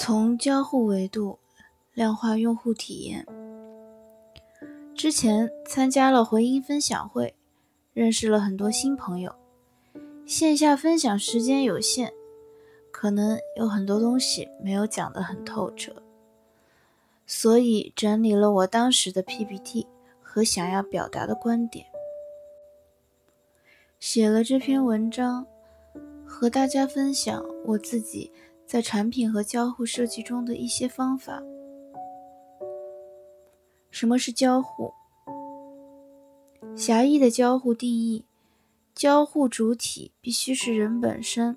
从交互维度量化用户体验。之前参加了回音分享会，认识了很多新朋友。线下分享时间有限，可能有很多东西没有讲得很透彻，所以整理了我当时的 PPT 和想要表达的观点，写了这篇文章，和大家分享我自己。在产品和交互设计中的一些方法。什么是交互？狭义的交互定义：交互主体必须是人本身，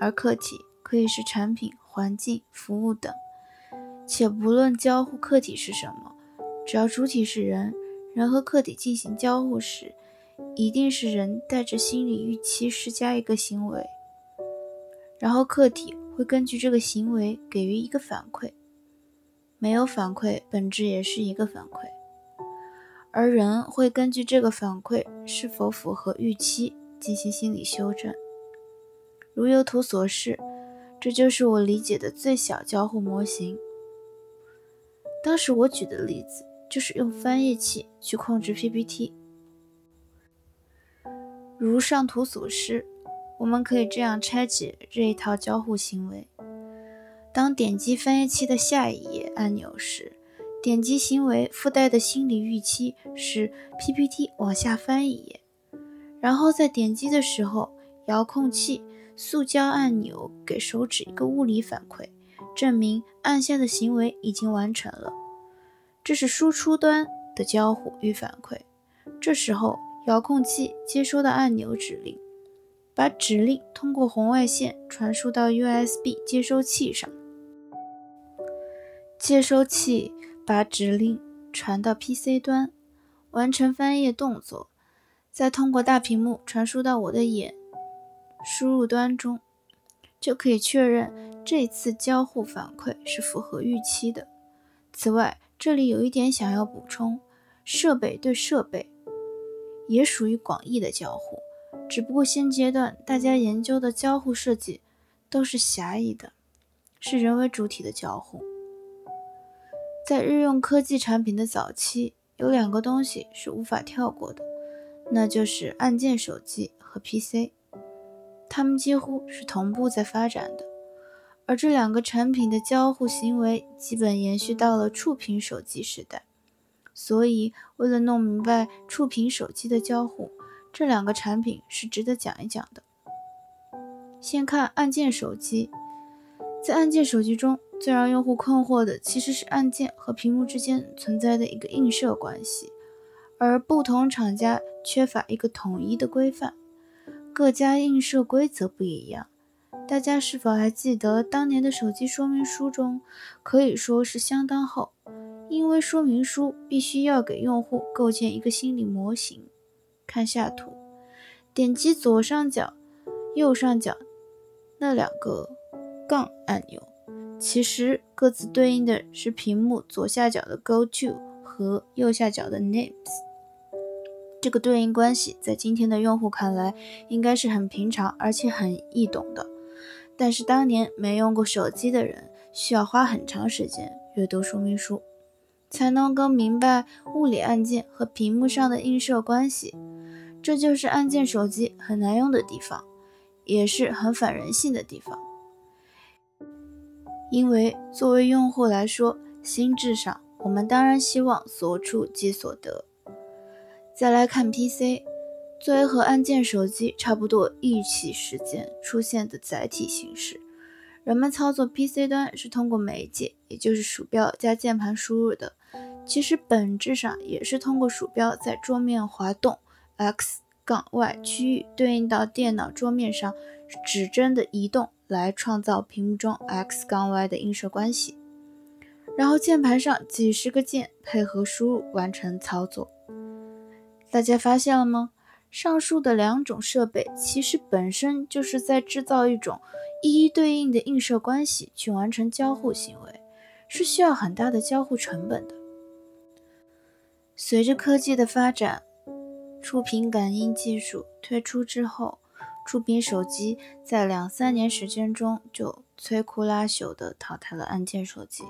而客体可以是产品、环境、服务等。且不论交互客体是什么，只要主体是人，人和客体进行交互时，一定是人带着心理预期施加一个行为，然后客体。会根据这个行为给予一个反馈，没有反馈，本质也是一个反馈，而人会根据这个反馈是否符合预期进行心理修正。如右图所示，这就是我理解的最小交互模型。当时我举的例子就是用翻译器去控制 PPT，如上图所示。我们可以这样拆解这一套交互行为：当点击翻译器的下一页按钮时，点击行为附带的心理预期是 PPT 往下翻一页；然后在点击的时候，遥控器塑胶按钮给手指一个物理反馈，证明按下的行为已经完成了。这是输出端的交互与反馈。这时候，遥控器接收到按钮指令。把指令通过红外线传输到 USB 接收器上，接收器把指令传到 PC 端，完成翻页动作，再通过大屏幕传输到我的眼输入端中，就可以确认这次交互反馈是符合预期的。此外，这里有一点想要补充：设备对设备也属于广义的交互。只不过现阶段大家研究的交互设计都是狭义的，是人为主体的交互。在日用科技产品的早期，有两个东西是无法跳过的，那就是按键手机和 PC，它们几乎是同步在发展的。而这两个产品的交互行为基本延续到了触屏手机时代。所以，为了弄明白触屏手机的交互，这两个产品是值得讲一讲的。先看按键手机，在按键手机中最让用户困惑的其实是按键和屏幕之间存在的一个映射关系，而不同厂家缺乏一个统一的规范，各家映射规则不一样。大家是否还记得当年的手机说明书中可以说是相当厚，因为说明书必须要给用户构建一个心理模型。看下图，点击左上角、右上角那两个杠按钮，其实各自对应的是屏幕左下角的 Go To 和右下角的 Names。这个对应关系在今天的用户看来应该是很平常而且很易懂的，但是当年没用过手机的人需要花很长时间阅读说明书，才能够明白物理按键和屏幕上的映射关系。这就是按键手机很难用的地方，也是很反人性的地方。因为作为用户来说，心智上我们当然希望所处即所得。再来看 PC，作为和按键手机差不多一起时间出现的载体形式，人们操作 PC 端是通过媒介，也就是鼠标加键盘输入的。其实本质上也是通过鼠标在桌面滑动。x 杠 y 区域对应到电脑桌面上指针的移动，来创造屏幕中 x 杠 y 的映射关系，然后键盘上几十个键配合输入完成操作。大家发现了吗？上述的两种设备其实本身就是在制造一种一一对应的映射关系去完成交互行为，是需要很大的交互成本的。随着科技的发展。触屏感应技术推出之后，触屏手机在两三年时间中就摧枯拉朽地淘汰了按键手机，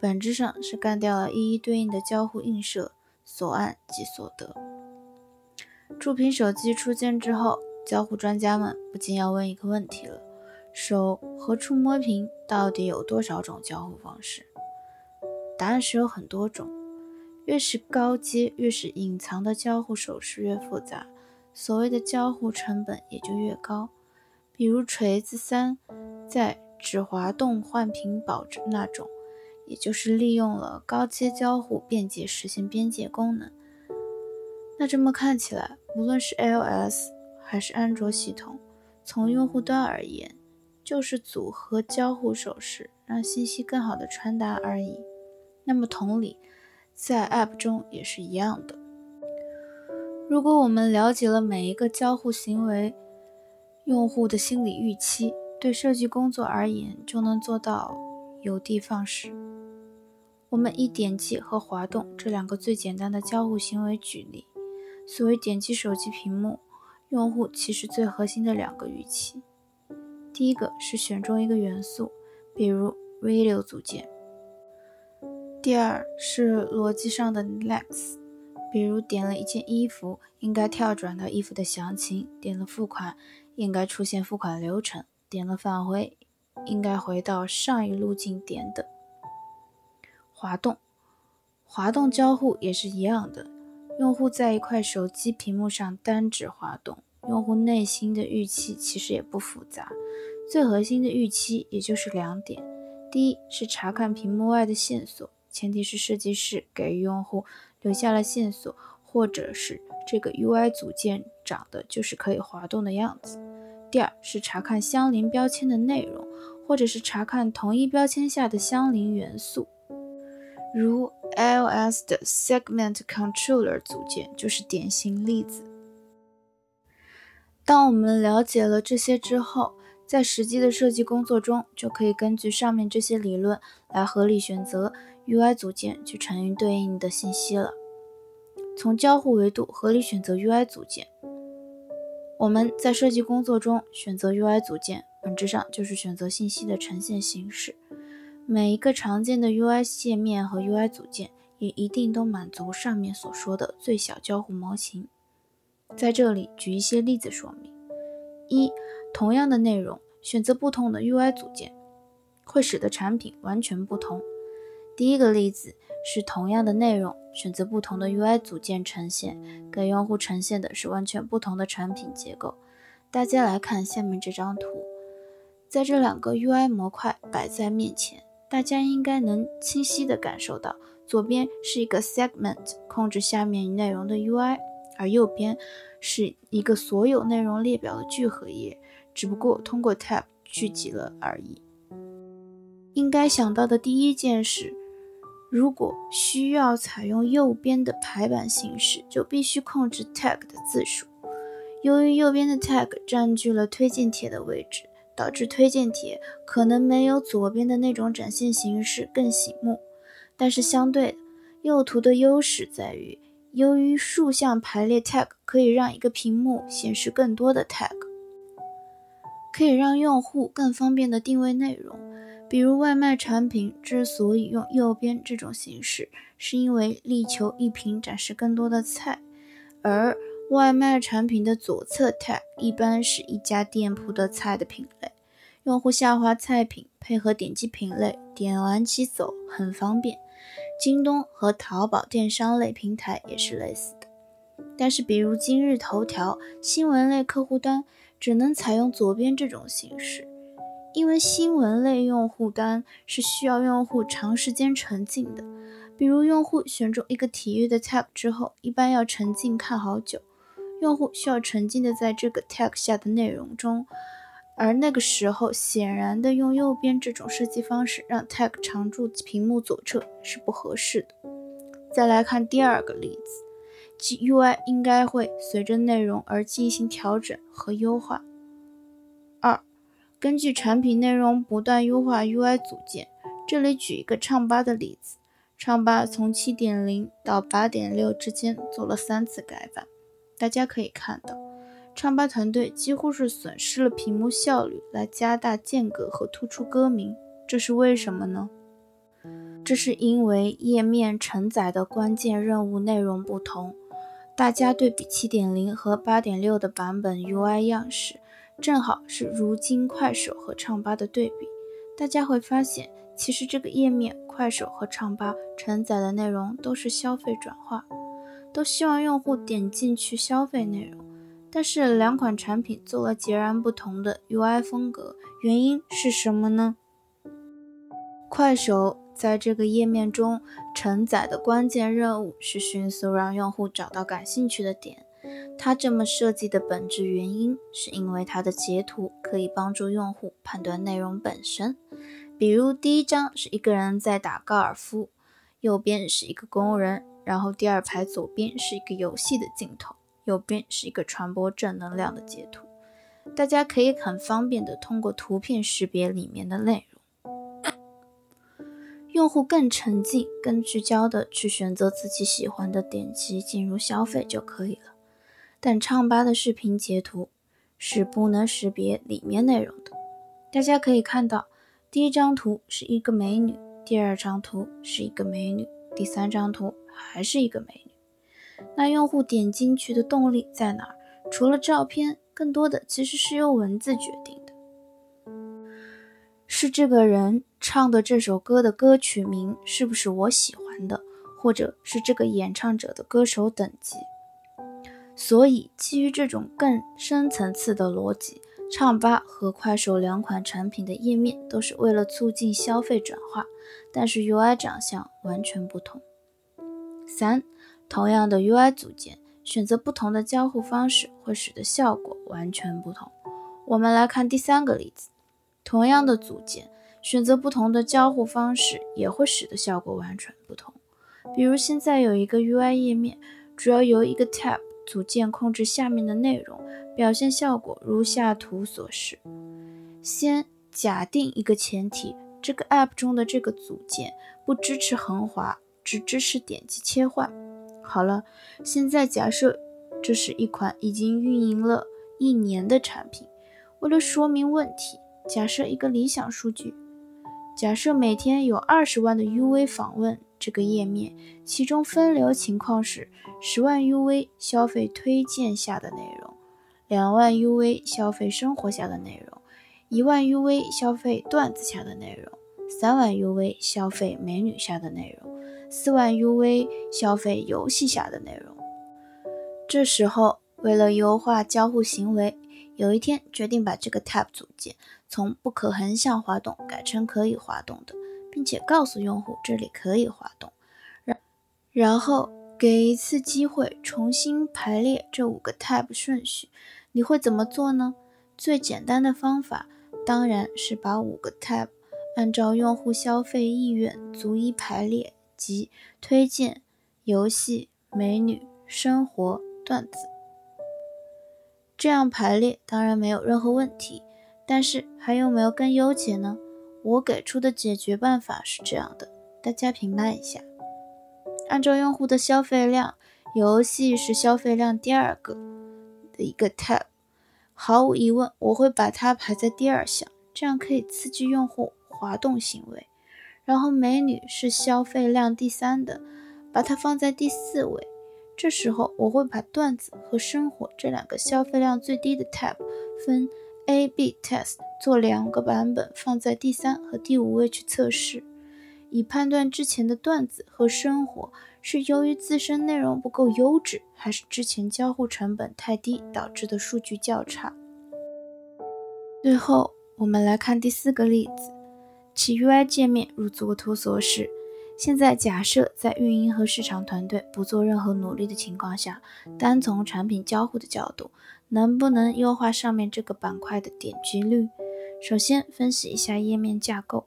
本质上是干掉了一一对应的交互映射，所按即所得。触屏手机出现之后，交互专家们不禁要问一个问题了：手和触摸屏到底有多少种交互方式？答案是有很多种，越是高阶，越是隐藏的交互手势越复杂，所谓的交互成本也就越高。比如锤子三在只滑动换屏保证那种，也就是利用了高阶交互便捷实现边界功能。那这么看起来，无论是 iOS 还是安卓系统，从用户端而言，就是组合交互手势，让信息更好的传达而已。那么同理，在 App 中也是一样的。如果我们了解了每一个交互行为，用户的心理预期对设计工作而言，就能做到有的放矢。我们以点击和滑动这两个最简单的交互行为举例。所谓点击手机屏幕，用户其实最核心的两个预期，第一个是选中一个元素，比如 video 组件；第二是逻辑上的 Next，比如点了一件衣服，应该跳转到衣服的详情；点了付款。应该出现付款流程，点了返回，应该回到上一路径点的滑动，滑动交互也是一样的。用户在一块手机屏幕上单指滑动，用户内心的预期其实也不复杂，最核心的预期也就是两点：第一是查看屏幕外的线索，前提是设计师给用户留下了线索，或者是这个 UI 组件长得就是可以滑动的样子。第二是查看相邻标签的内容，或者是查看同一标签下的相邻元素，如 iOS 的 Segment Controller 组件就是典型例子。当我们了解了这些之后，在实际的设计工作中，就可以根据上面这些理论来合理选择 UI 组件去承运对应的信息了。从交互维度合理选择 UI 组件。我们在设计工作中选择 UI 组件，本质上就是选择信息的呈现形式。每一个常见的 UI 界面和 UI 组件也一定都满足上面所说的最小交互模型。在这里举一些例子说明：一、同样的内容，选择不同的 UI 组件，会使得产品完全不同。第一个例子是同样的内容。选择不同的 UI 组件呈现，给用户呈现的是完全不同的产品结构。大家来看下面这张图，在这两个 UI 模块摆在面前，大家应该能清晰地感受到，左边是一个 Segment 控制下面内容的 UI，而右边是一个所有内容列表的聚合页，只不过通过 Tab 聚集了而已。应该想到的第一件事。如果需要采用右边的排版形式，就必须控制 tag 的字数。由于右边的 tag 占据了推荐帖的位置，导致推荐帖可能没有左边的那种展现形式更醒目。但是相对的，右图的优势在于，由于竖向排列 tag 可以让一个屏幕显示更多的 tag，可以让用户更方便的定位内容。比如外卖产品之所以用右边这种形式，是因为力求一屏展示更多的菜，而外卖产品的左侧 tag 一般是一家店铺的菜的品类，用户下滑菜品，配合点击品类，点完即走，很方便。京东和淘宝电商类平台也是类似的，但是比如今日头条新闻类客户端，只能采用左边这种形式。因为新闻类用户端是需要用户长时间沉浸的，比如用户选中一个体育的 tag 之后，一般要沉浸看好久。用户需要沉浸的在这个 tag 下的内容中，而那个时候显然的用右边这种设计方式让 tag 常驻屏幕左侧是不合适的。再来看第二个例子，即 UI 应该会随着内容而进行调整和优化。二。根据产品内容不断优化 UI 组件。这里举一个唱吧的例子：唱吧从7.0到8.6之间做了三次改版。大家可以看到，唱吧团队几乎是损失了屏幕效率来加大间隔和突出歌名，这是为什么呢？这是因为页面承载的关键任务内容不同。大家对比7.0和8.6的版本 UI 样式，正好是如今快手和唱吧的对比。大家会发现，其实这个页面快手和唱吧承载的内容都是消费转化，都希望用户点进去消费内容。但是两款产品做了截然不同的 UI 风格，原因是什么呢？快手在这个页面中承载的关键任务是迅速让用户找到感兴趣的点。它这么设计的本质原因，是因为它的截图可以帮助用户判断内容本身。比如第一张是一个人在打高尔夫，右边是一个工人，然后第二排左边是一个游戏的镜头。右边是一个传播正能量的截图，大家可以很方便的通过图片识别里面的内容，用户更沉浸、更聚焦的去选择自己喜欢的，点击进入消费就可以了。但唱吧的视频截图是不能识别里面内容的，大家可以看到，第一张图是一个美女，第二张图是一个美女，第三张图还是一个美女。那用户点进去的动力在哪儿？除了照片，更多的其实是由文字决定的。是这个人唱的这首歌的歌曲名是不是我喜欢的，或者是这个演唱者的歌手等级？所以，基于这种更深层次的逻辑，唱吧和快手两款产品的页面都是为了促进消费转化，但是 UI 长相完全不同。三。同样的 UI 组件，选择不同的交互方式，会使得效果完全不同。我们来看第三个例子：同样的组件，选择不同的交互方式，也会使得效果完全不同。比如现在有一个 UI 页面，主要由一个 Tab 组件控制下面的内容，表现效果如下图所示。先假定一个前提，这个 App 中的这个组件不支持横滑，只支持点击切换。好了，现在假设这是一款已经运营了一年的产品。为了说明问题，假设一个理想数据：假设每天有二十万的 UV 访问这个页面，其中分流情况是十万 UV 消费推荐下的内容，两万 UV 消费生活下的内容，一万 UV 消费段子下的内容，三万 UV 消费美女下的内容。四万 UV 消费游戏下的内容。这时候，为了优化交互行为，有一天决定把这个 Tab 组件从不可横向滑动改成可以滑动的，并且告诉用户这里可以滑动。然然后给一次机会重新排列这五个 Tab 顺序，你会怎么做呢？最简单的方法当然是把五个 Tab 按照用户消费意愿逐一排列。及推荐游戏、美女、生活、段子，这样排列当然没有任何问题。但是还有没有更优解呢？我给出的解决办法是这样的，大家评判一下。按照用户的消费量，游戏是消费量第二个的一个 tab，毫无疑问，我会把它排在第二项，这样可以刺激用户滑动行为。然后美女是消费量第三的，把它放在第四位。这时候我会把段子和生活这两个消费量最低的 tab 分 A/B test 做两个版本，放在第三和第五位去测试，以判断之前的段子和生活是由于自身内容不够优质，还是之前交互成本太低导致的数据较差。最后我们来看第四个例子。其 UI 界面如左图所示。现在假设在运营和市场团队不做任何努力的情况下，单从产品交互的角度，能不能优化上面这个板块的点击率？首先分析一下页面架构。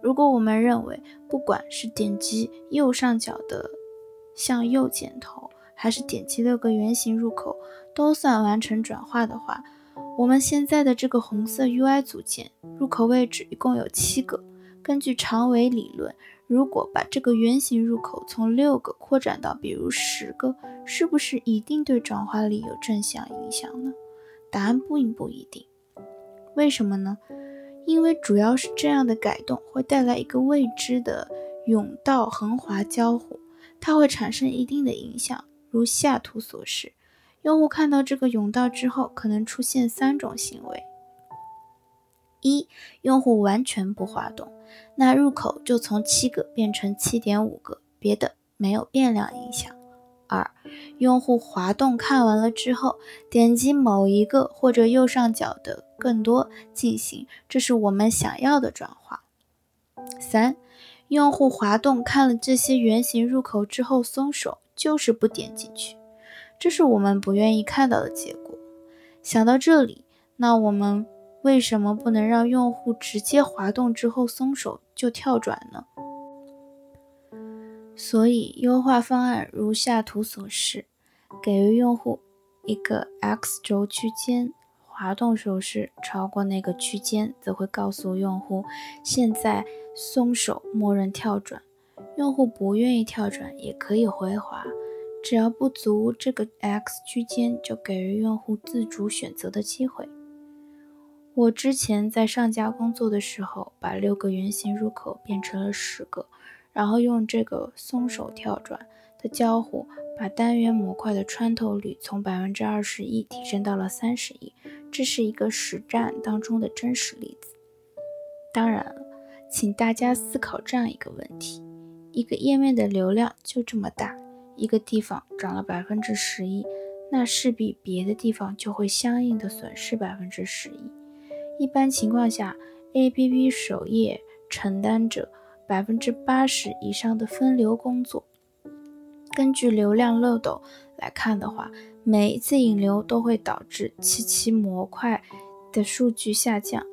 如果我们认为不管是点击右上角的向右箭头，还是点击六个圆形入口，都算完成转化的话，我们现在的这个红色 UI 组件入口位置一共有七个。根据长尾理论，如果把这个圆形入口从六个扩展到比如十个，是不是一定对转化率有正向影响呢？答案不不一定。为什么呢？因为主要是这样的改动会带来一个未知的甬道横滑交互，它会产生一定的影响。如下图所示，用户看到这个甬道之后，可能出现三种行为：一、用户完全不滑动，那入口就从七个变成七点五个，别的没有变量影响；二、用户滑动看完了之后，点击某一个或者右上角的更多进行，这是我们想要的转化；三、用户滑动看了这些圆形入口之后松手。就是不点进去，这是我们不愿意看到的结果。想到这里，那我们为什么不能让用户直接滑动之后松手就跳转呢？所以，优化方案如下图所示：给予用户一个 x 轴区间，滑动手势超过那个区间，则会告诉用户现在松手，默认跳转。用户不愿意跳转也可以回滑，只要不足这个 x 区间，就给予用户自主选择的机会。我之前在上家工作的时候，把六个圆形入口变成了十个，然后用这个松手跳转的交互，把单元模块的穿透率从百分之二十一提升到了三十一。这是一个实战当中的真实例子。当然了，请大家思考这样一个问题。一个页面的流量就这么大，一个地方涨了百分之十一，那势必别的地方就会相应的损失百分之十一。一般情况下，APP 首页承担着百分之八十以上的分流工作。根据流量漏斗来看的话，每一次引流都会导致七七模块的数据下降。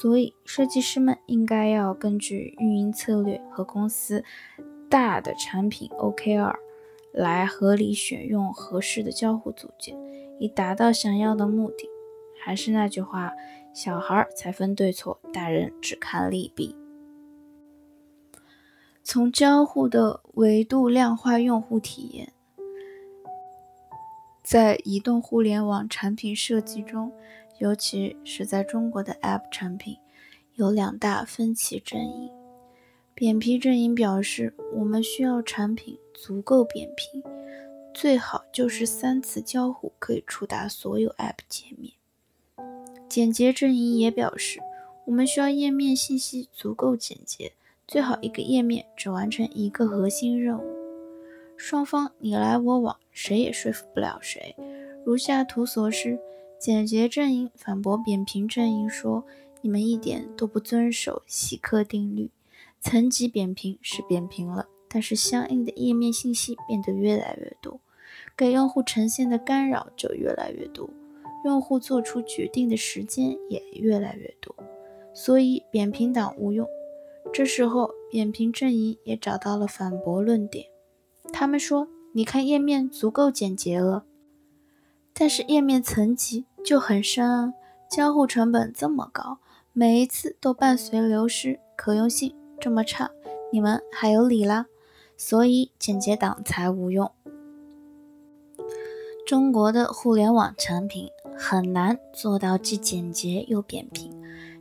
所以，设计师们应该要根据运营策略和公司大的产品 OKR 来合理选用合适的交互组件，以达到想要的目的。还是那句话，小孩才分对错，大人只看利弊。从交互的维度量化用户体验，在移动互联网产品设计中。尤其是在中国的 App 产品，有两大分歧阵营。扁平阵营表示，我们需要产品足够扁平，最好就是三次交互可以触达所有 App 界面。简洁阵营也表示，我们需要页面信息足够简洁，最好一个页面只完成一个核心任务。双方你来我往，谁也说服不了谁。如下图所示。简洁阵营反驳扁平阵营说：“你们一点都不遵守希克定律。层级扁平是扁平了，但是相应的页面信息变得越来越多，给用户呈现的干扰就越来越多，用户做出决定的时间也越来越多。所以扁平党无用。这时候，扁平阵营也找到了反驳论点。他们说：‘你看页面足够简洁了，但是页面层级……’就很深啊，交互成本这么高，每一次都伴随流失，可用性这么差，你们还有理啦？所以简洁党才无用。中国的互联网产品很难做到既简洁又扁平，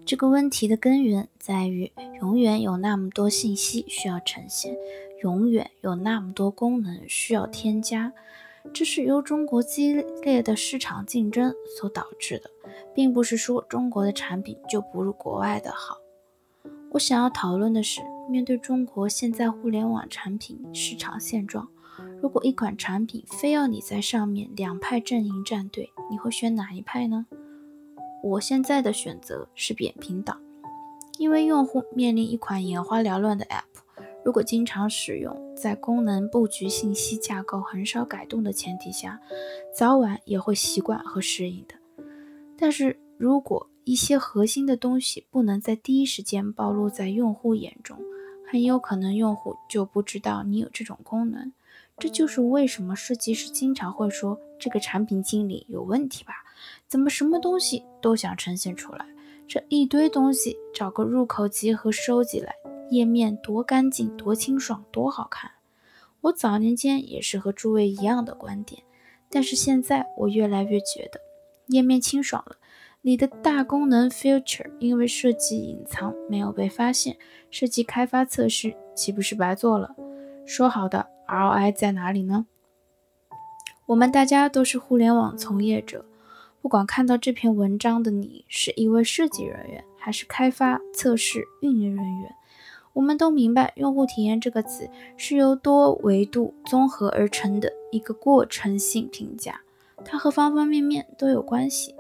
这个问题的根源在于，永远有那么多信息需要呈现，永远有那么多功能需要添加。这是由中国激烈的市场竞争所导致的，并不是说中国的产品就不如国外的好。我想要讨论的是，面对中国现在互联网产品市场现状，如果一款产品非要你在上面两派阵营站队，你会选哪一派呢？我现在的选择是扁平党，因为用户面临一款眼花缭乱的 App。如果经常使用，在功能布局、信息架构很少改动的前提下，早晚也会习惯和适应的。但是如果一些核心的东西不能在第一时间暴露在用户眼中，很有可能用户就不知道你有这种功能。这就是为什么设计师经常会说这个产品经理有问题吧？怎么什么东西都想呈现出来？这一堆东西找个入口集合收集来。页面多干净、多清爽、多好看。我早年间也是和诸位一样的观点，但是现在我越来越觉得，页面清爽了，你的大功能 feature 因为设计隐藏没有被发现，设计开发测试岂不是白做了？说好的 ROI 在哪里呢？我们大家都是互联网从业者，不管看到这篇文章的你是一位设计人员，还是开发、测试、运营人员。我们都明白，用户体验这个词是由多维度综合而成的一个过程性评价，它和方方面面都有关系。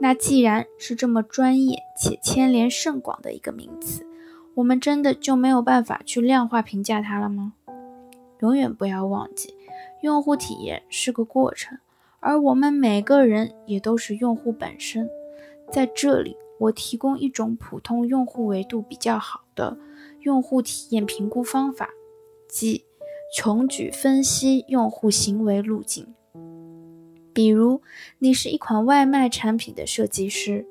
那既然是这么专业且牵连甚广的一个名词，我们真的就没有办法去量化评价它了吗？永远不要忘记，用户体验是个过程，而我们每个人也都是用户本身。在这里。我提供一种普通用户维度比较好的用户体验评估方法，即穷举分析用户行为路径。比如，你是一款外卖产品的设计师，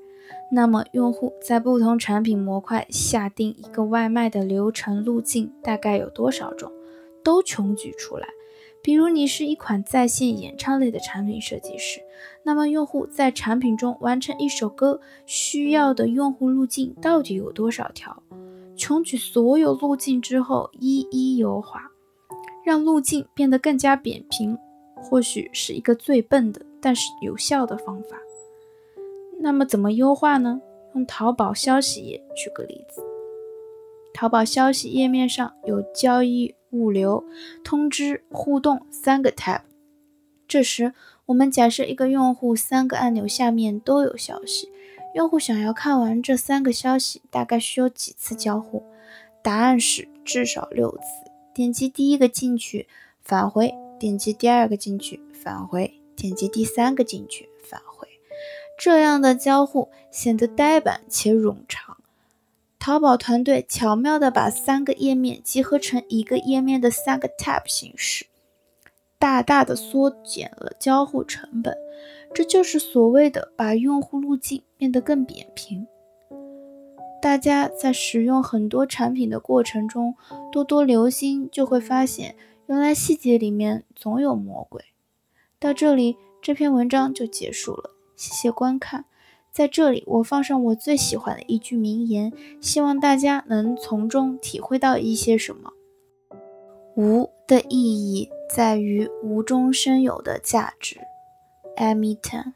那么用户在不同产品模块下定一个外卖的流程路径大概有多少种，都穷举出来。比如你是一款在线演唱类的产品设计师，那么用户在产品中完成一首歌需要的用户路径到底有多少条？穷举所有路径之后，一一优化，让路径变得更加扁平，或许是一个最笨的，但是有效的方法。那么怎么优化呢？用淘宝消息页举个例子，淘宝消息页面上有交易。物流、通知、互动三个 tab。这时，我们假设一个用户三个按钮下面都有消息，用户想要看完这三个消息，大概需要几次交互？答案是至少六次。点击第一个进去，返回；点击第二个进去，返回；点击第三个进去，返回。这样的交互显得呆板且冗长。淘宝团队巧妙地把三个页面集合成一个页面的三个 tab 形式，大大的缩减了交互成本。这就是所谓的把用户路径变得更扁平。大家在使用很多产品的过程中，多多留心，就会发现原来细节里面总有魔鬼。到这里，这篇文章就结束了。谢谢观看。在这里，我放上我最喜欢的一句名言，希望大家能从中体会到一些什么。无的意义在于无中生有的价值。艾米 n